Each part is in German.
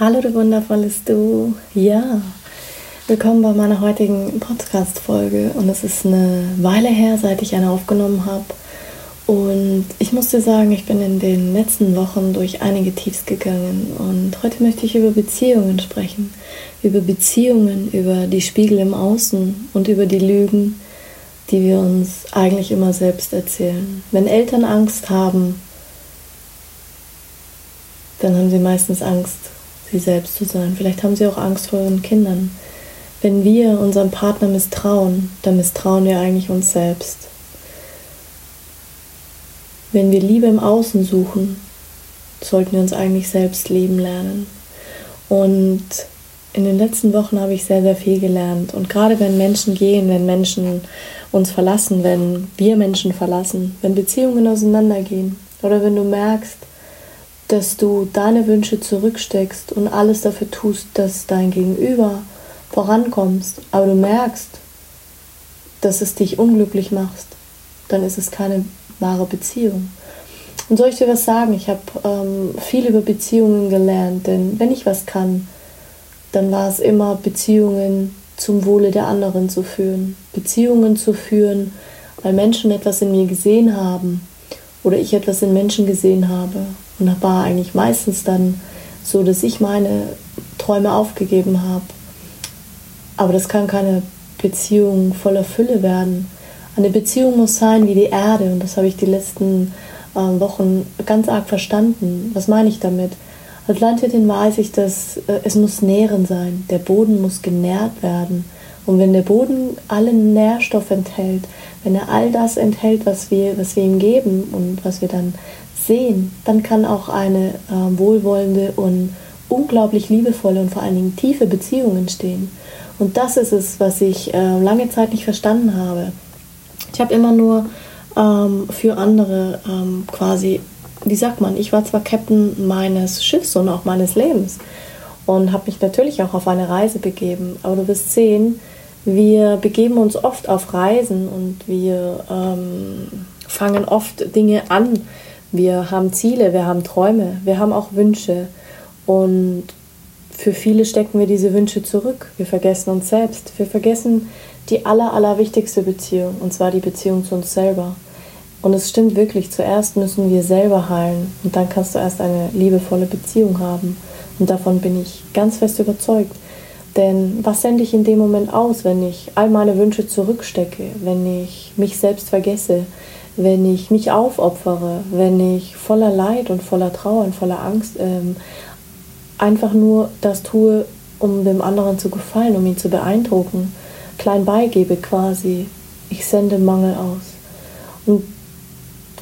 Hallo du wundervolles Du. Ja, willkommen bei meiner heutigen Podcast-Folge. Und es ist eine Weile her, seit ich eine aufgenommen habe. Und ich muss dir sagen, ich bin in den letzten Wochen durch einige Tiefs gegangen. Und heute möchte ich über Beziehungen sprechen. Über Beziehungen, über die Spiegel im Außen und über die Lügen, die wir uns eigentlich immer selbst erzählen. Wenn Eltern Angst haben, dann haben sie meistens Angst, sie selbst zu sein. Vielleicht haben sie auch Angst vor ihren Kindern. Wenn wir unserem Partner misstrauen, dann misstrauen wir eigentlich uns selbst. Wenn wir Liebe im Außen suchen, sollten wir uns eigentlich selbst lieben lernen. Und in den letzten Wochen habe ich sehr, sehr viel gelernt. Und gerade wenn Menschen gehen, wenn Menschen uns verlassen, wenn wir Menschen verlassen, wenn Beziehungen auseinandergehen oder wenn du merkst, dass du deine Wünsche zurücksteckst und alles dafür tust, dass dein Gegenüber vorankommst, aber du merkst, dass es dich unglücklich macht, dann ist es keine wahre Beziehung. Und soll ich dir was sagen? Ich habe ähm, viel über Beziehungen gelernt, denn wenn ich was kann, dann war es immer Beziehungen zum Wohle der anderen zu führen. Beziehungen zu führen, weil Menschen etwas in mir gesehen haben oder ich etwas in Menschen gesehen habe. Und war eigentlich meistens dann so, dass ich meine Träume aufgegeben habe. Aber das kann keine Beziehung voller Fülle werden. Eine Beziehung muss sein wie die Erde und das habe ich die letzten äh, Wochen ganz arg verstanden. Was meine ich damit? Als Landwirtin weiß ich, dass äh, es muss nähren sein. Der Boden muss genährt werden. Und wenn der Boden alle Nährstoffe enthält, wenn er all das enthält, was wir, was wir ihm geben und was wir dann sehen, dann kann auch eine äh, wohlwollende und unglaublich liebevolle und vor allen Dingen tiefe Beziehung entstehen. Und das ist es, was ich äh, lange Zeit nicht verstanden habe. Ich habe immer nur ähm, für andere ähm, quasi, wie sagt man, ich war zwar Captain meines Schiffs und auch meines Lebens und habe mich natürlich auch auf eine Reise begeben, aber du wirst sehen, wir begeben uns oft auf Reisen und wir ähm, fangen oft Dinge an, wir haben Ziele, wir haben Träume, wir haben auch Wünsche. Und für viele stecken wir diese Wünsche zurück. Wir vergessen uns selbst. Wir vergessen die aller, allerwichtigste Beziehung, und zwar die Beziehung zu uns selber. Und es stimmt wirklich, zuerst müssen wir selber heilen und dann kannst du erst eine liebevolle Beziehung haben. Und davon bin ich ganz fest überzeugt. Denn was sende ich in dem Moment aus, wenn ich all meine Wünsche zurückstecke, wenn ich mich selbst vergesse, wenn ich mich aufopfere, wenn ich voller Leid und voller Trauer und voller Angst ähm, einfach nur das tue, um dem anderen zu gefallen, um ihn zu beeindrucken, klein beigebe quasi. Ich sende Mangel aus. Und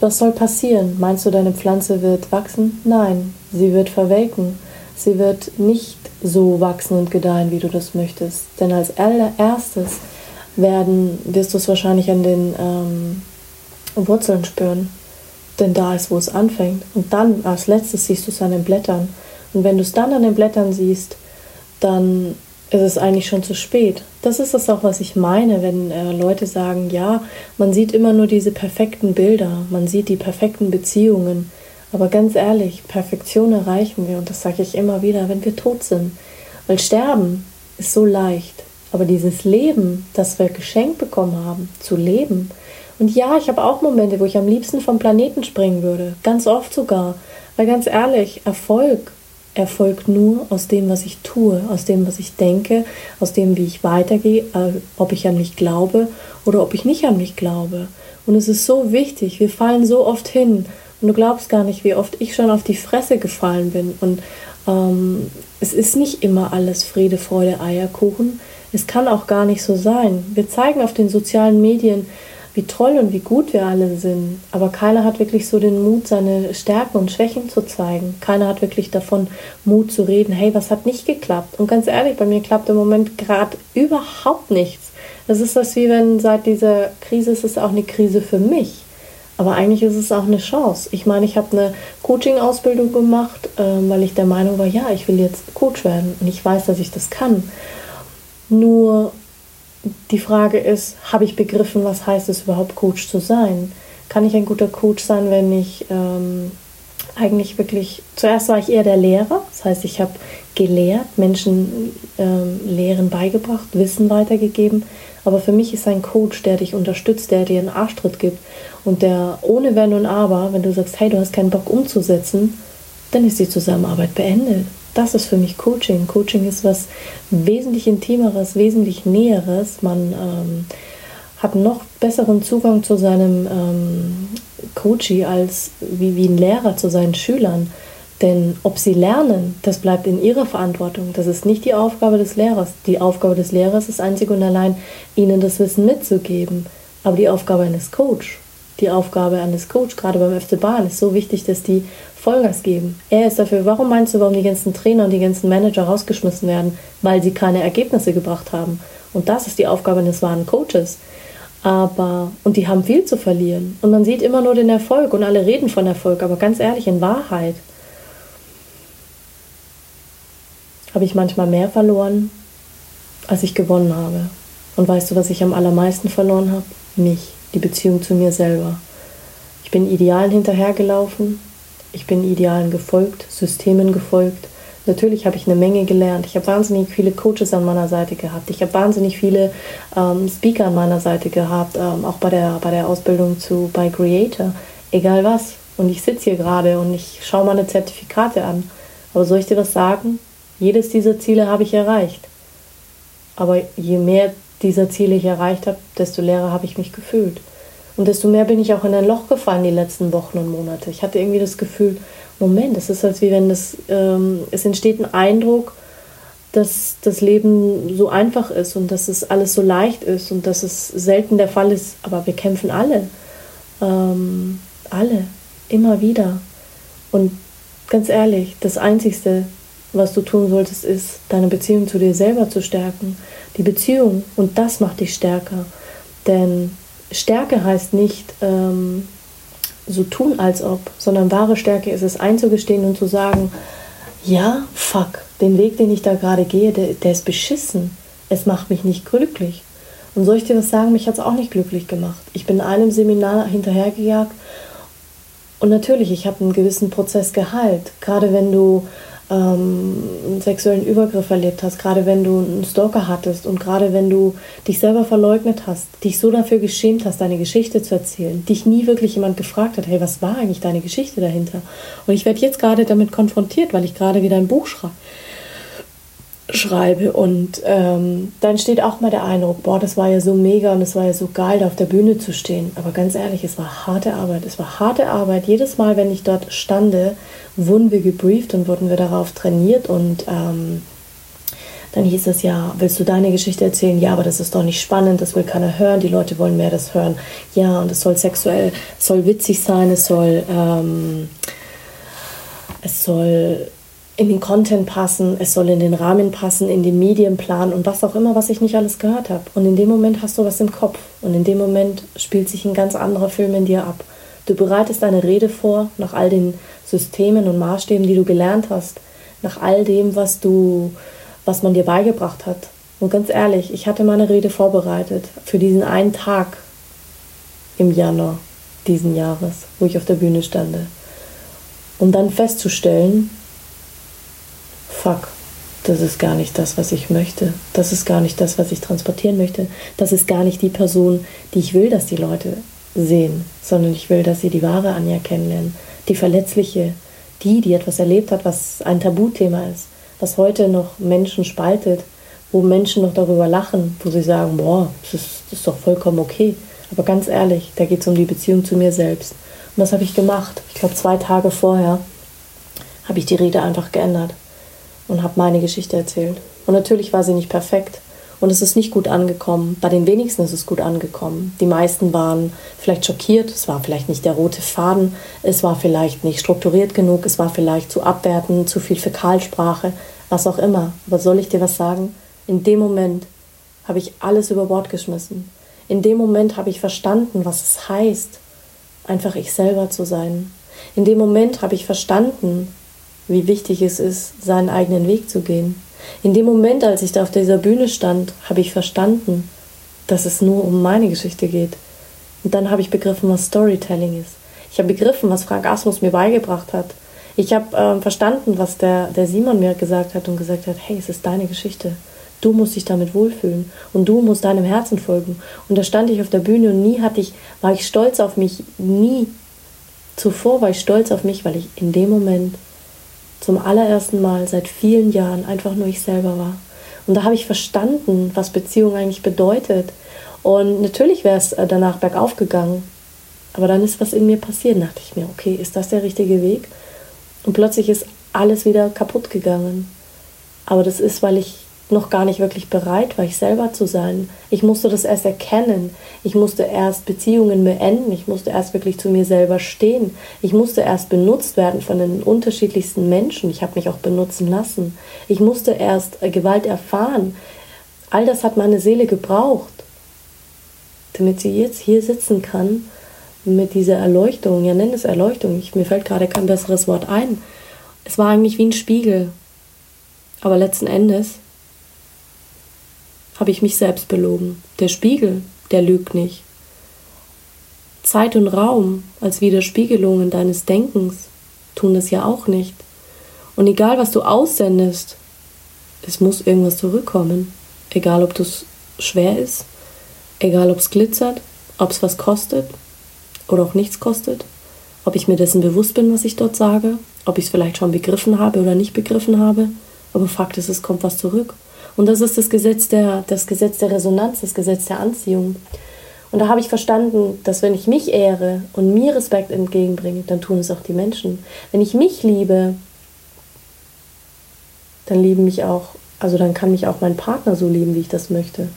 was soll passieren? Meinst du, deine Pflanze wird wachsen? Nein, sie wird verwelken. Sie wird nicht so wachsen und gedeihen, wie du das möchtest. Denn als allererstes werden, wirst du es wahrscheinlich an den ähm, Wurzeln spüren. Denn da ist, wo es anfängt. Und dann als letztes siehst du es an den Blättern. Und wenn du es dann an den Blättern siehst, dann ist es eigentlich schon zu spät. Das ist das auch, was ich meine, wenn äh, Leute sagen, ja, man sieht immer nur diese perfekten Bilder, man sieht die perfekten Beziehungen. Aber ganz ehrlich, Perfektion erreichen wir, und das sage ich immer wieder, wenn wir tot sind. Weil Sterben ist so leicht. Aber dieses Leben, das wir geschenkt bekommen haben, zu leben, und ja, ich habe auch Momente, wo ich am liebsten vom Planeten springen würde. Ganz oft sogar. Weil ganz ehrlich, Erfolg erfolgt nur aus dem, was ich tue, aus dem, was ich denke, aus dem, wie ich weitergehe, äh, ob ich an mich glaube oder ob ich nicht an mich glaube. Und es ist so wichtig, wir fallen so oft hin und du glaubst gar nicht, wie oft ich schon auf die Fresse gefallen bin. Und ähm, es ist nicht immer alles Friede, Freude, Eierkuchen. Es kann auch gar nicht so sein. Wir zeigen auf den sozialen Medien wie toll und wie gut wir alle sind. Aber keiner hat wirklich so den Mut, seine Stärken und Schwächen zu zeigen. Keiner hat wirklich davon Mut zu reden, hey, was hat nicht geklappt? Und ganz ehrlich, bei mir klappt im Moment gerade überhaupt nichts. Es ist das wie wenn seit dieser Krise ist es auch eine Krise für mich. Aber eigentlich ist es auch eine Chance. Ich meine, ich habe eine Coaching-Ausbildung gemacht, äh, weil ich der Meinung war, ja, ich will jetzt Coach werden und ich weiß, dass ich das kann. Nur die Frage ist, habe ich begriffen, was heißt es überhaupt, Coach zu sein? Kann ich ein guter Coach sein, wenn ich ähm, eigentlich wirklich, zuerst war ich eher der Lehrer, das heißt, ich habe gelehrt, Menschen ähm, Lehren beigebracht, Wissen weitergegeben, aber für mich ist ein Coach, der dich unterstützt, der dir einen Arschtritt gibt und der ohne Wenn und Aber, wenn du sagst, hey, du hast keinen Bock umzusetzen, dann ist die Zusammenarbeit beendet. Das ist für mich Coaching. Coaching ist was wesentlich Intimeres, wesentlich Näheres. Man ähm, hat noch besseren Zugang zu seinem ähm, Coachie als wie, wie ein Lehrer zu seinen Schülern. Denn ob sie lernen, das bleibt in ihrer Verantwortung. Das ist nicht die Aufgabe des Lehrers. Die Aufgabe des Lehrers ist einzig und allein, ihnen das Wissen mitzugeben. Aber die Aufgabe eines Coach, die Aufgabe eines Coach, gerade beim FC Bahn, ist so wichtig, dass die Vollgas geben. Er ist dafür. Warum meinst du, warum die ganzen Trainer und die ganzen Manager rausgeschmissen werden? Weil sie keine Ergebnisse gebracht haben. Und das ist die Aufgabe eines wahren Coaches. Aber, und die haben viel zu verlieren. Und man sieht immer nur den Erfolg und alle reden von Erfolg. Aber ganz ehrlich, in Wahrheit habe ich manchmal mehr verloren, als ich gewonnen habe. Und weißt du, was ich am allermeisten verloren habe? Mich, die Beziehung zu mir selber. Ich bin Idealen hinterhergelaufen, ich bin Idealen gefolgt, Systemen gefolgt. Natürlich habe ich eine Menge gelernt. Ich habe wahnsinnig viele Coaches an meiner Seite gehabt. Ich habe wahnsinnig viele ähm, Speaker an meiner Seite gehabt, ähm, auch bei der, bei der Ausbildung zu bei Creator. Egal was. Und ich sitze hier gerade und ich schaue meine Zertifikate an. Aber soll ich dir was sagen? Jedes dieser Ziele habe ich erreicht. Aber je mehr dieser Ziele ich erreicht habe, desto leerer habe ich mich gefühlt. Und desto mehr bin ich auch in ein Loch gefallen die letzten Wochen und Monate. Ich hatte irgendwie das Gefühl, Moment, es ist als wie wenn das, ähm, es entsteht ein Eindruck, dass das Leben so einfach ist und dass es alles so leicht ist und dass es selten der Fall ist. Aber wir kämpfen alle. Ähm, alle. Immer wieder. Und ganz ehrlich, das Einzigste, was du tun solltest, ist, deine Beziehung zu dir selber zu stärken. Die Beziehung. Und das macht dich stärker. Denn Stärke heißt nicht ähm, so tun, als ob, sondern wahre Stärke ist es einzugestehen und zu sagen, ja, fuck, den Weg, den ich da gerade gehe, der, der ist beschissen. Es macht mich nicht glücklich. Und soll ich dir was sagen, mich hat es auch nicht glücklich gemacht. Ich bin einem Seminar hinterhergejagt und natürlich, ich habe einen gewissen Prozess geheilt. Gerade wenn du ähm, einen sexuellen Übergriff erlebt hast, gerade wenn du einen Stalker hattest und gerade wenn du dich selber verleugnet hast, dich so dafür geschämt hast, deine Geschichte zu erzählen, dich nie wirklich jemand gefragt hat, hey, was war eigentlich deine Geschichte dahinter? Und ich werde jetzt gerade damit konfrontiert, weil ich gerade wieder ein Buch schreibe schreibe und ähm, dann steht auch mal der Eindruck, boah, das war ja so mega und es war ja so geil, da auf der Bühne zu stehen. Aber ganz ehrlich, es war harte Arbeit. Es war harte Arbeit. Jedes Mal, wenn ich dort stande, wurden wir gebrieft und wurden wir darauf trainiert und ähm, dann hieß es ja, willst du deine Geschichte erzählen? Ja, aber das ist doch nicht spannend, das will keiner hören, die Leute wollen mehr das hören. Ja, und es soll sexuell, es soll witzig sein, es soll, ähm, es soll in den Content passen, es soll in den Rahmen passen, in den Medienplan und was auch immer, was ich nicht alles gehört habe. Und in dem Moment hast du was im Kopf und in dem Moment spielt sich ein ganz anderer Film in dir ab. Du bereitest deine Rede vor nach all den Systemen und Maßstäben, die du gelernt hast, nach all dem, was du, was man dir beigebracht hat. Und ganz ehrlich, ich hatte meine Rede vorbereitet für diesen einen Tag im Januar diesen Jahres, wo ich auf der Bühne stande. Um dann festzustellen, fuck, das ist gar nicht das, was ich möchte. Das ist gar nicht das, was ich transportieren möchte. Das ist gar nicht die Person, die ich will, dass die Leute sehen, sondern ich will, dass sie die wahre Anja kennenlernen. Die verletzliche, die, die etwas erlebt hat, was ein Tabuthema ist, was heute noch Menschen spaltet, wo Menschen noch darüber lachen, wo sie sagen, boah, das ist, das ist doch vollkommen okay. Aber ganz ehrlich, da geht es um die Beziehung zu mir selbst. Und das habe ich gemacht. Ich glaube, zwei Tage vorher habe ich die Rede einfach geändert und habe meine Geschichte erzählt. Und natürlich war sie nicht perfekt. und es ist nicht gut angekommen. Bei den wenigsten ist es gut angekommen. Die meisten waren vielleicht schockiert, es war vielleicht nicht der rote Faden, es war vielleicht nicht strukturiert genug, es war vielleicht zu abwertend, zu viel Fäkalsprache, was auch immer. Aber soll ich dir was sagen? In dem Moment habe ich alles über Bord geschmissen. In dem Moment habe ich verstanden, was es heißt, einfach ich selber zu sein. In dem Moment habe ich verstanden, wie wichtig es ist, seinen eigenen Weg zu gehen. In dem Moment, als ich da auf dieser Bühne stand, habe ich verstanden, dass es nur um meine Geschichte geht. Und dann habe ich begriffen, was Storytelling ist. Ich habe begriffen, was Frank Asmus mir beigebracht hat. Ich habe äh, verstanden, was der, der Simon mir gesagt hat und gesagt hat, hey, es ist deine Geschichte. Du musst dich damit wohlfühlen und du musst deinem Herzen folgen. Und da stand ich auf der Bühne und nie hatte ich, war ich stolz auf mich, nie zuvor war ich stolz auf mich, weil ich in dem Moment zum allerersten Mal seit vielen Jahren einfach nur ich selber war. Und da habe ich verstanden, was Beziehung eigentlich bedeutet. Und natürlich wäre es äh, danach bergauf gegangen. Aber dann ist was in mir passiert. Da dachte ich mir, okay, ist das der richtige Weg? Und plötzlich ist alles wieder kaputt gegangen. Aber das ist, weil ich noch gar nicht wirklich bereit war, ich selber zu sein. Ich musste das erst erkennen. Ich musste erst Beziehungen beenden. Ich musste erst wirklich zu mir selber stehen. Ich musste erst benutzt werden von den unterschiedlichsten Menschen. Ich habe mich auch benutzen lassen. Ich musste erst äh, Gewalt erfahren. All das hat meine Seele gebraucht, damit sie jetzt hier sitzen kann mit dieser Erleuchtung. Ja, nenn es Erleuchtung. Ich, mir fällt gerade kein besseres Wort ein. Es war eigentlich wie ein Spiegel. Aber letzten Endes habe ich mich selbst belogen. Der Spiegel, der lügt nicht. Zeit und Raum als Widerspiegelungen deines Denkens tun es ja auch nicht. Und egal, was du aussendest, es muss irgendwas zurückkommen. Egal, ob es schwer ist, egal, ob es glitzert, ob es was kostet oder auch nichts kostet, ob ich mir dessen bewusst bin, was ich dort sage, ob ich es vielleicht schon begriffen habe oder nicht begriffen habe. Aber Fakt ist, es kommt was zurück. Und das ist das Gesetz der, das Gesetz der Resonanz, das Gesetz der Anziehung. Und da habe ich verstanden, dass wenn ich mich ehre und mir Respekt entgegenbringe, dann tun es auch die Menschen. Wenn ich mich liebe, dann lieben mich auch, also dann kann mich auch mein Partner so lieben, wie ich das möchte.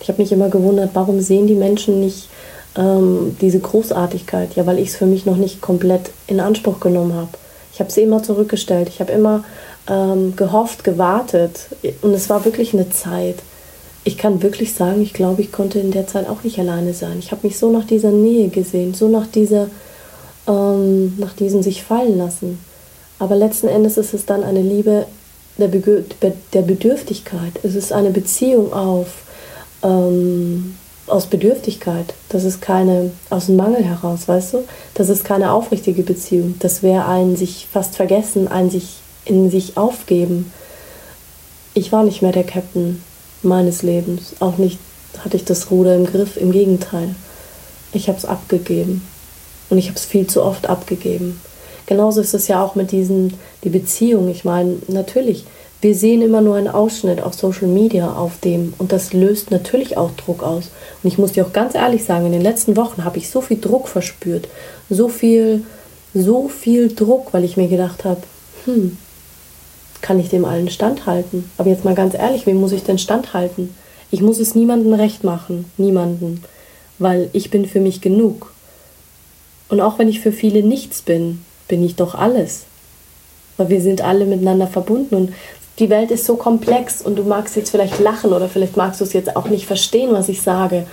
Ich habe mich immer gewundert, warum sehen die Menschen nicht ähm, diese Großartigkeit? Ja, weil ich es für mich noch nicht komplett in Anspruch genommen habe. Ich habe sie immer zurückgestellt. Ich habe immer ähm, gehofft, gewartet. Und es war wirklich eine Zeit. Ich kann wirklich sagen, ich glaube, ich konnte in der Zeit auch nicht alleine sein. Ich habe mich so nach dieser Nähe gesehen, so nach dieser, ähm, nach diesem sich fallen lassen. Aber letzten Endes ist es dann eine Liebe der, Be der Bedürftigkeit. Es ist eine Beziehung auf, ähm, aus Bedürftigkeit. Das ist keine, aus dem Mangel heraus, weißt du? Das ist keine aufrichtige Beziehung. Das wäre ein sich fast vergessen, ein sich in sich aufgeben. Ich war nicht mehr der Captain meines Lebens. Auch nicht hatte ich das Ruder im Griff. Im Gegenteil. Ich habe es abgegeben. Und ich habe es viel zu oft abgegeben. Genauso ist es ja auch mit diesen, die Beziehung. Ich meine, natürlich, wir sehen immer nur einen Ausschnitt auf Social Media auf dem und das löst natürlich auch Druck aus. Und ich muss dir auch ganz ehrlich sagen, in den letzten Wochen habe ich so viel Druck verspürt. So viel, so viel Druck, weil ich mir gedacht habe, hm, kann ich dem allen standhalten. Aber jetzt mal ganz ehrlich, wem muss ich denn standhalten? Ich muss es niemandem recht machen, niemanden, weil ich bin für mich genug. Und auch wenn ich für viele nichts bin, bin ich doch alles. Weil wir sind alle miteinander verbunden und die Welt ist so komplex und du magst jetzt vielleicht lachen oder vielleicht magst du es jetzt auch nicht verstehen, was ich sage.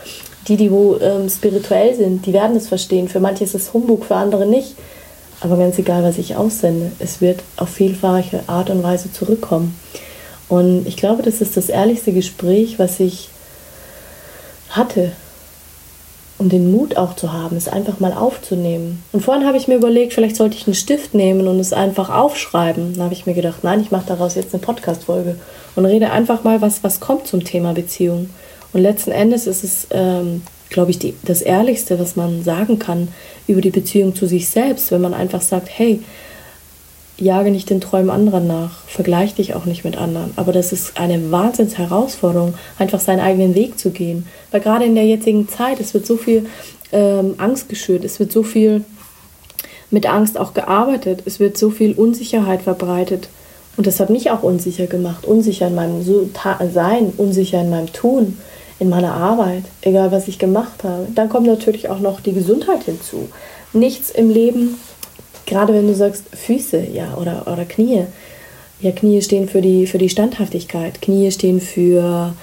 Die, die wo ähm, spirituell sind, die werden es verstehen. Für manche ist es Humbug, für andere nicht. Aber ganz egal, was ich aussende, es wird auf vielfache Art und Weise zurückkommen. Und ich glaube, das ist das ehrlichste Gespräch, was ich hatte. Um den Mut auch zu haben, es einfach mal aufzunehmen. Und vorhin habe ich mir überlegt, vielleicht sollte ich einen Stift nehmen und es einfach aufschreiben. Dann habe ich mir gedacht, nein, ich mache daraus jetzt eine Podcast-Folge und rede einfach mal, was, was kommt zum Thema Beziehung. Und letzten Endes ist es ähm, glaube ich, die, das Ehrlichste, was man sagen kann über die Beziehung zu sich selbst, wenn man einfach sagt, hey, jage nicht den Träumen anderer nach, vergleich dich auch nicht mit anderen. Aber das ist eine Wahnsinnsherausforderung, einfach seinen eigenen Weg zu gehen. Weil gerade in der jetzigen Zeit, es wird so viel ähm, Angst geschürt, es wird so viel mit Angst auch gearbeitet, es wird so viel Unsicherheit verbreitet. Und das hat mich auch unsicher gemacht, unsicher in meinem Sein, unsicher in meinem Tun, in meiner Arbeit, egal was ich gemacht habe. Dann kommt natürlich auch noch die Gesundheit hinzu. Nichts im Leben, gerade wenn du sagst Füße, ja, oder, oder Knie. Ja, Knie stehen für die, für die Standhaftigkeit. Knie stehen für,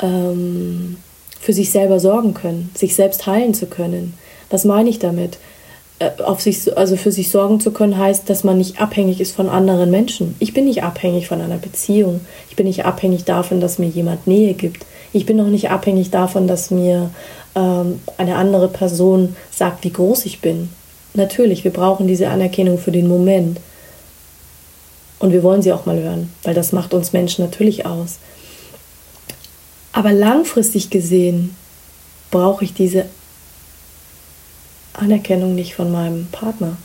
ähm, für sich selber sorgen können, sich selbst heilen zu können. Was meine ich damit? Äh, auf sich, also für sich sorgen zu können, heißt, dass man nicht abhängig ist von anderen Menschen. Ich bin nicht abhängig von einer Beziehung. Ich bin nicht abhängig davon, dass mir jemand Nähe gibt. Ich bin auch nicht abhängig davon, dass mir ähm, eine andere Person sagt, wie groß ich bin. Natürlich, wir brauchen diese Anerkennung für den Moment. Und wir wollen sie auch mal hören, weil das macht uns Menschen natürlich aus. Aber langfristig gesehen brauche ich diese Anerkennung nicht von meinem Partner.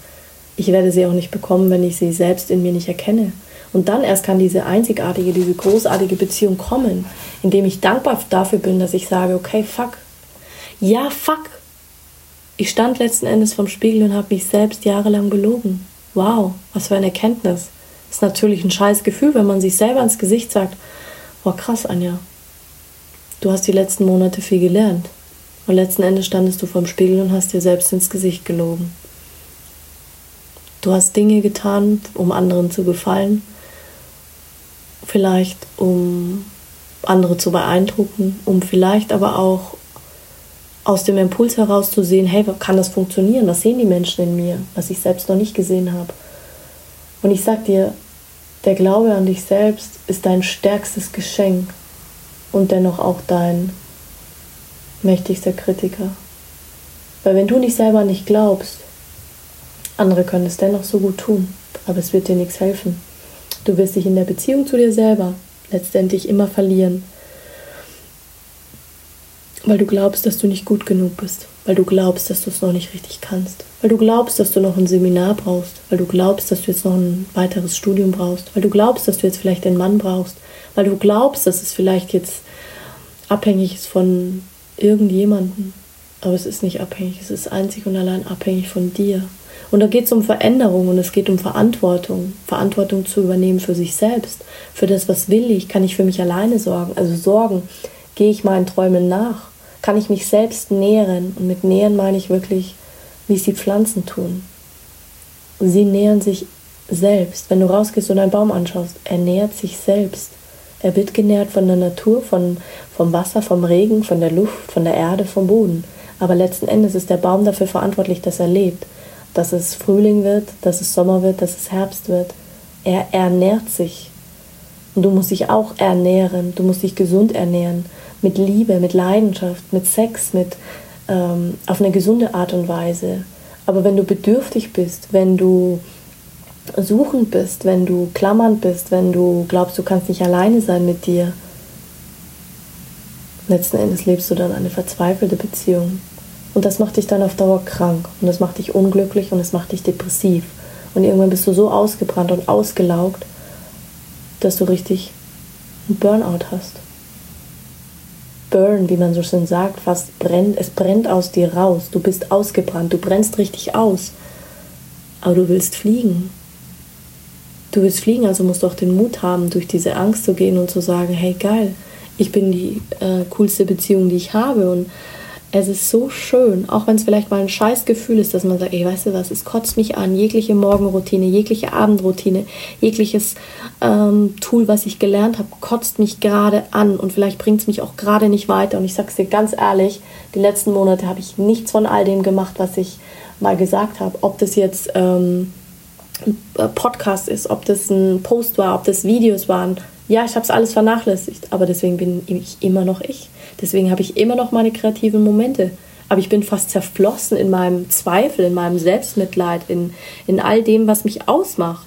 Ich werde sie auch nicht bekommen, wenn ich sie selbst in mir nicht erkenne. Und dann erst kann diese einzigartige, diese großartige Beziehung kommen, indem ich dankbar dafür bin, dass ich sage, okay, fuck. Ja, fuck. Ich stand letzten Endes vom Spiegel und habe mich selbst jahrelang belogen. Wow, was für eine Erkenntnis. Ist natürlich ein scheiß Gefühl, wenn man sich selber ins Gesicht sagt, boah, krass, Anja. Du hast die letzten Monate viel gelernt. Und letzten Endes standest du vorm Spiegel und hast dir selbst ins Gesicht gelogen. Du hast Dinge getan, um anderen zu gefallen, vielleicht um andere zu beeindrucken, um vielleicht aber auch aus dem Impuls heraus zu sehen, hey, kann das funktionieren? Was sehen die Menschen in mir, was ich selbst noch nicht gesehen habe? Und ich sag dir, der Glaube an dich selbst ist dein stärkstes Geschenk und dennoch auch dein mächtigster Kritiker. Weil wenn du nicht selber nicht glaubst, andere können es dennoch so gut tun, aber es wird dir nichts helfen. Du wirst dich in der Beziehung zu dir selber letztendlich immer verlieren, weil du glaubst, dass du nicht gut genug bist, weil du glaubst, dass du es noch nicht richtig kannst, weil du glaubst, dass du noch ein Seminar brauchst, weil du glaubst, dass du jetzt noch ein weiteres Studium brauchst, weil du glaubst, dass du jetzt vielleicht einen Mann brauchst, weil du glaubst, dass es vielleicht jetzt abhängig ist von irgendjemanden. Aber es ist nicht abhängig, es ist einzig und allein abhängig von dir. Und da geht es um Veränderung und es geht um Verantwortung. Verantwortung zu übernehmen für sich selbst. Für das, was will ich, kann ich für mich alleine sorgen. Also sorgen, gehe ich meinen Träumen nach. Kann ich mich selbst nähren. Und mit nähren meine ich wirklich, wie es die Pflanzen tun. Sie nähern sich selbst. Wenn du rausgehst und einen Baum anschaust, er nährt sich selbst. Er wird genährt von der Natur, von, vom Wasser, vom Regen, von der Luft, von der Erde, vom Boden. Aber letzten Endes ist der Baum dafür verantwortlich, dass er lebt. Dass es Frühling wird, dass es Sommer wird, dass es Herbst wird. Er ernährt sich. Und du musst dich auch ernähren. Du musst dich gesund ernähren. Mit Liebe, mit Leidenschaft, mit Sex, mit ähm, auf eine gesunde Art und Weise. Aber wenn du bedürftig bist, wenn du suchend bist, wenn du klammernd bist, wenn du glaubst, du kannst nicht alleine sein mit dir, letzten Endes lebst du dann eine verzweifelte Beziehung. Und das macht dich dann auf Dauer krank und das macht dich unglücklich und es macht dich depressiv. Und irgendwann bist du so ausgebrannt und ausgelaugt, dass du richtig einen Burnout hast. Burn, wie man so schön sagt, fast brennt, es brennt aus dir raus. Du bist ausgebrannt, du brennst richtig aus. Aber du willst fliegen. Du willst fliegen, also musst du auch den Mut haben, durch diese Angst zu gehen und zu sagen, hey geil, ich bin die äh, coolste Beziehung, die ich habe und es ist so schön, auch wenn es vielleicht mal ein scheiß Gefühl ist, dass man sagt, ey, weißt du was, es kotzt mich an, jegliche Morgenroutine, jegliche Abendroutine, jegliches ähm, Tool, was ich gelernt habe, kotzt mich gerade an und vielleicht bringt es mich auch gerade nicht weiter. Und ich sag's dir ganz ehrlich, die letzten Monate habe ich nichts von all dem gemacht, was ich mal gesagt habe. Ob das jetzt ähm, ein Podcast ist, ob das ein Post war, ob das Videos waren, ja, ich habe es alles vernachlässigt, aber deswegen bin ich immer noch ich. Deswegen habe ich immer noch meine kreativen Momente. Aber ich bin fast zerflossen in meinem Zweifel, in meinem Selbstmitleid, in, in all dem, was mich ausmacht.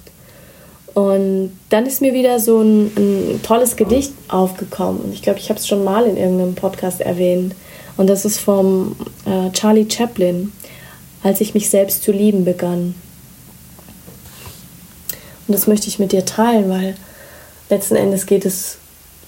Und dann ist mir wieder so ein, ein tolles Gedicht aufgekommen. Und ich glaube, ich habe es schon mal in irgendeinem Podcast erwähnt. Und das ist vom äh, Charlie Chaplin, als ich mich selbst zu lieben begann. Und das möchte ich mit dir teilen, weil letzten Endes geht es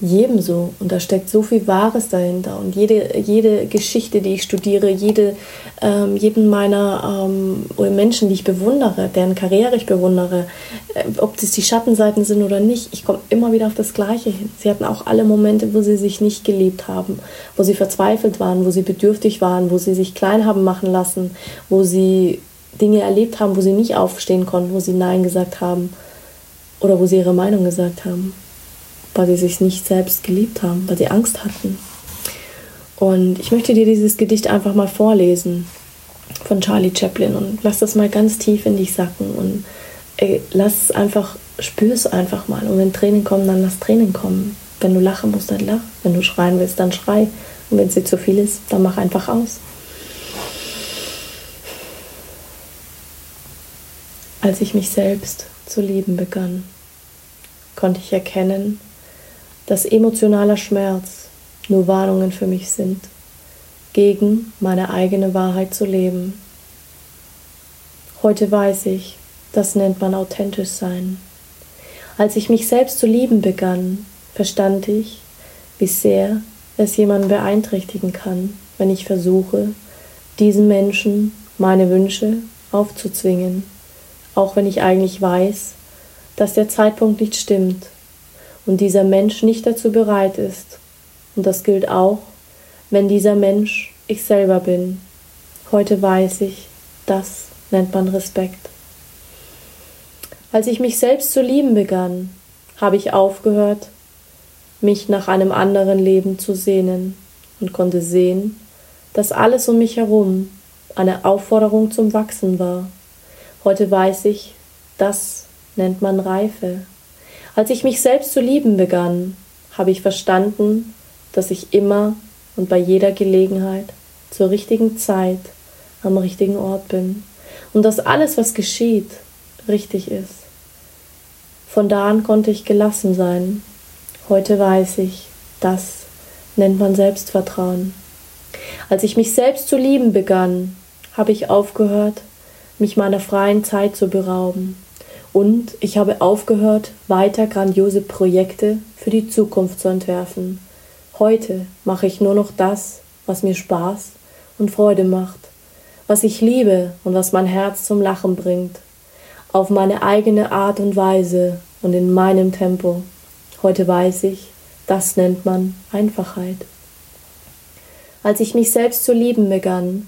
jedem so. Und da steckt so viel Wahres dahinter. Und jede, jede Geschichte, die ich studiere, jede, ähm, jeden meiner ähm, Menschen, die ich bewundere, deren Karriere ich bewundere, äh, ob das die Schattenseiten sind oder nicht, ich komme immer wieder auf das Gleiche hin. Sie hatten auch alle Momente, wo sie sich nicht geliebt haben, wo sie verzweifelt waren, wo sie bedürftig waren, wo sie sich klein haben machen lassen, wo sie Dinge erlebt haben, wo sie nicht aufstehen konnten, wo sie Nein gesagt haben oder wo sie ihre Meinung gesagt haben weil sie sich nicht selbst geliebt haben, weil sie Angst hatten. Und ich möchte dir dieses Gedicht einfach mal vorlesen von Charlie Chaplin und lass das mal ganz tief in dich sacken und ey, lass es einfach, spür es einfach mal. Und wenn Tränen kommen, dann lass Tränen kommen. Wenn du lachen musst, dann lach. Wenn du schreien willst, dann schrei. Und wenn es dir zu viel ist, dann mach einfach aus. Als ich mich selbst zu lieben begann, konnte ich erkennen, dass emotionaler Schmerz nur Warnungen für mich sind, gegen meine eigene Wahrheit zu leben. Heute weiß ich, das nennt man authentisch sein. Als ich mich selbst zu lieben begann, verstand ich, wie sehr es jemanden beeinträchtigen kann, wenn ich versuche, diesen Menschen meine Wünsche aufzuzwingen, auch wenn ich eigentlich weiß, dass der Zeitpunkt nicht stimmt und dieser Mensch nicht dazu bereit ist. Und das gilt auch, wenn dieser Mensch ich selber bin. Heute weiß ich, das nennt man Respekt. Als ich mich selbst zu lieben begann, habe ich aufgehört, mich nach einem anderen Leben zu sehnen und konnte sehen, dass alles um mich herum eine Aufforderung zum Wachsen war. Heute weiß ich, das nennt man Reife. Als ich mich selbst zu lieben begann, habe ich verstanden, dass ich immer und bei jeder Gelegenheit zur richtigen Zeit am richtigen Ort bin und dass alles, was geschieht, richtig ist. Von da an konnte ich gelassen sein. Heute weiß ich, das nennt man Selbstvertrauen. Als ich mich selbst zu lieben begann, habe ich aufgehört, mich meiner freien Zeit zu berauben und ich habe aufgehört, weiter grandiose Projekte für die Zukunft zu entwerfen. Heute mache ich nur noch das, was mir Spaß und Freude macht, was ich liebe und was mein Herz zum Lachen bringt, auf meine eigene Art und Weise und in meinem Tempo. Heute weiß ich, das nennt man Einfachheit. Als ich mich selbst zu lieben begann,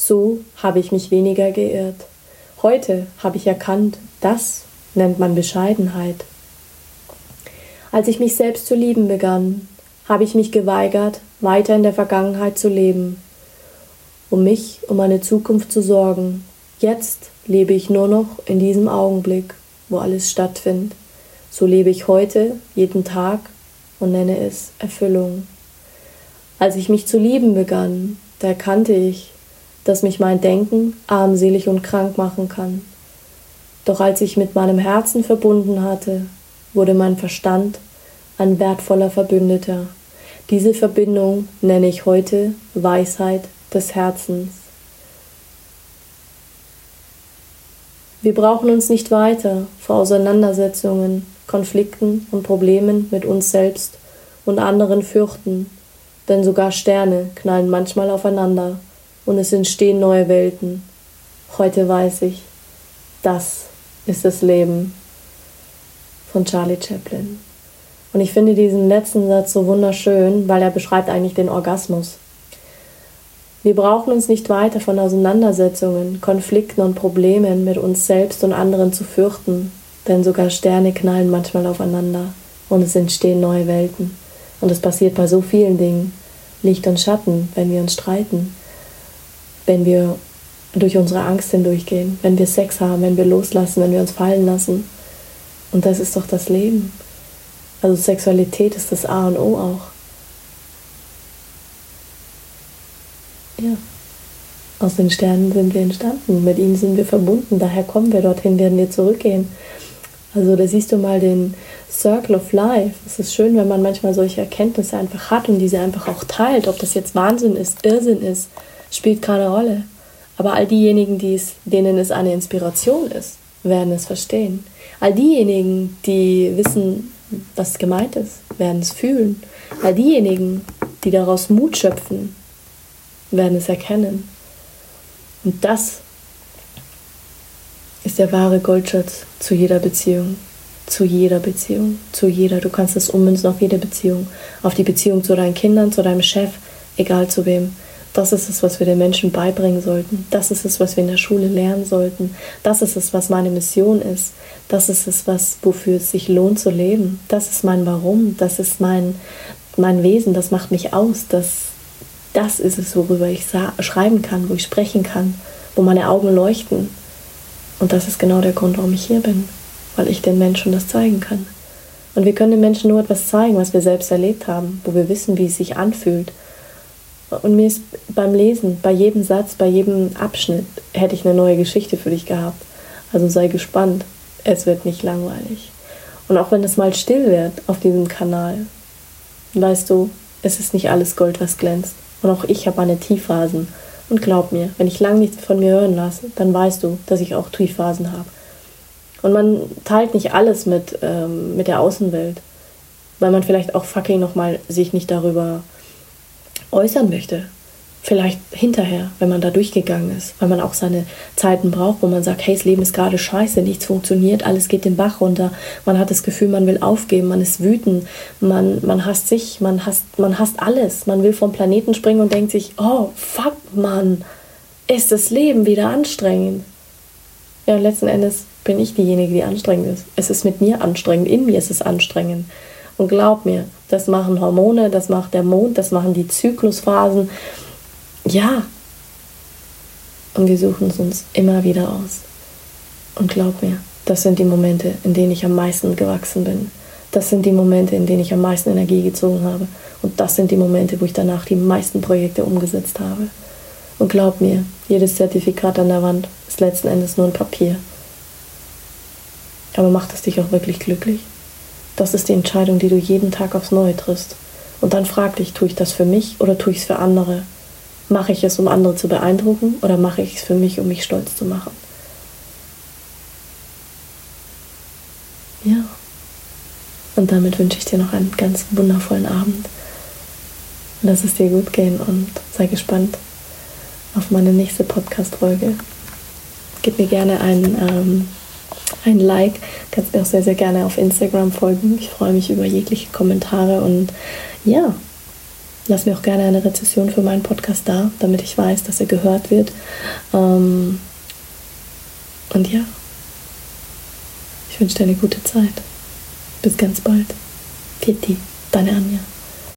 so habe ich mich weniger geirrt. Heute habe ich erkannt, das nennt man Bescheidenheit. Als ich mich selbst zu lieben begann, habe ich mich geweigert, weiter in der Vergangenheit zu leben, um mich, um meine Zukunft zu sorgen. Jetzt lebe ich nur noch in diesem Augenblick, wo alles stattfindet. So lebe ich heute, jeden Tag und nenne es Erfüllung. Als ich mich zu lieben begann, da erkannte ich, dass mich mein Denken armselig und krank machen kann. Doch als ich mit meinem Herzen verbunden hatte, wurde mein Verstand ein wertvoller Verbündeter. Diese Verbindung nenne ich heute Weisheit des Herzens. Wir brauchen uns nicht weiter vor Auseinandersetzungen, Konflikten und Problemen mit uns selbst und anderen fürchten, denn sogar Sterne knallen manchmal aufeinander und es entstehen neue Welten. Heute weiß ich, das ist das Leben von Charlie Chaplin. Und ich finde diesen letzten Satz so wunderschön, weil er beschreibt eigentlich den Orgasmus. Wir brauchen uns nicht weiter von Auseinandersetzungen, Konflikten und Problemen mit uns selbst und anderen zu fürchten, denn sogar Sterne knallen manchmal aufeinander und es entstehen neue Welten. Und es passiert bei so vielen Dingen, Licht und Schatten, wenn wir uns streiten, wenn wir durch unsere Angst hindurchgehen, wenn wir Sex haben, wenn wir loslassen, wenn wir uns fallen lassen. Und das ist doch das Leben. Also Sexualität ist das A und O auch. ja, aus den Sternen sind wir entstanden, mit ihnen sind wir verbunden, daher kommen wir dorthin, werden wir zurückgehen. Also da siehst du mal den Circle of Life. Es ist schön, wenn man manchmal solche Erkenntnisse einfach hat und diese einfach auch teilt. Ob das jetzt Wahnsinn ist, Irrsinn ist, spielt keine Rolle. Aber all diejenigen, denen es eine Inspiration ist, werden es verstehen. All diejenigen, die wissen, was gemeint ist, werden es fühlen. All diejenigen, die daraus Mut schöpfen, werden es erkennen. Und das ist der wahre Goldschatz zu jeder Beziehung. Zu jeder Beziehung. Zu jeder. Du kannst es ummünzen auf jede Beziehung. Auf die Beziehung zu deinen Kindern, zu deinem Chef, egal zu wem. Das ist es, was wir den Menschen beibringen sollten. Das ist es, was wir in der Schule lernen sollten. Das ist es, was meine Mission ist. Das ist es, was, wofür es sich lohnt zu leben. Das ist mein Warum. Das ist mein, mein Wesen. Das macht mich aus. Das, das ist es, worüber ich schreiben kann, wo ich sprechen kann, wo meine Augen leuchten. Und das ist genau der Grund, warum ich hier bin. Weil ich den Menschen das zeigen kann. Und wir können den Menschen nur etwas zeigen, was wir selbst erlebt haben, wo wir wissen, wie es sich anfühlt und mir ist beim Lesen, bei jedem Satz, bei jedem Abschnitt, hätte ich eine neue Geschichte für dich gehabt. Also sei gespannt. Es wird nicht langweilig. Und auch wenn es mal still wird auf diesem Kanal, weißt du, es ist nicht alles Gold, was glänzt. Und auch ich habe meine Tiefphasen. Und glaub mir, wenn ich lang nichts von mir hören lasse, dann weißt du, dass ich auch Tiefphasen habe. Und man teilt nicht alles mit, ähm, mit der Außenwelt, weil man vielleicht auch fucking nochmal sich nicht darüber äußern möchte. Vielleicht hinterher, wenn man da durchgegangen ist, weil man auch seine Zeiten braucht, wo man sagt, hey, das Leben ist gerade scheiße, nichts funktioniert, alles geht den Bach runter. Man hat das Gefühl, man will aufgeben, man ist wütend, man, man hasst sich, man hasst, man hasst alles. Man will vom Planeten springen und denkt sich, oh, fuck, Mann, ist das Leben wieder anstrengend. Ja, letzten Endes bin ich diejenige, die anstrengend ist. Es ist mit mir anstrengend, in mir ist es anstrengend. Und glaub mir, das machen Hormone, das macht der Mond, das machen die Zyklusphasen. Ja. Und wir suchen es uns immer wieder aus. Und glaub mir, das sind die Momente, in denen ich am meisten gewachsen bin. Das sind die Momente, in denen ich am meisten Energie gezogen habe. Und das sind die Momente, wo ich danach die meisten Projekte umgesetzt habe. Und glaub mir, jedes Zertifikat an der Wand ist letzten Endes nur ein Papier. Aber macht es dich auch wirklich glücklich? Das ist die Entscheidung, die du jeden Tag aufs Neue triffst. Und dann frag dich, tue ich das für mich oder tue ich es für andere? Mache ich es, um andere zu beeindrucken oder mache ich es für mich, um mich stolz zu machen? Ja. Und damit wünsche ich dir noch einen ganz wundervollen Abend. Lass es dir gut gehen und sei gespannt auf meine nächste Podcast-Folge. Gib mir gerne ein ähm, ein Like. Kannst mir auch sehr, sehr gerne auf Instagram folgen. Ich freue mich über jegliche Kommentare und ja, lass mir auch gerne eine Rezession für meinen Podcast da, damit ich weiß, dass er gehört wird. Ähm und ja, ich wünsche dir eine gute Zeit. Bis ganz bald. Pitti, deine Anja.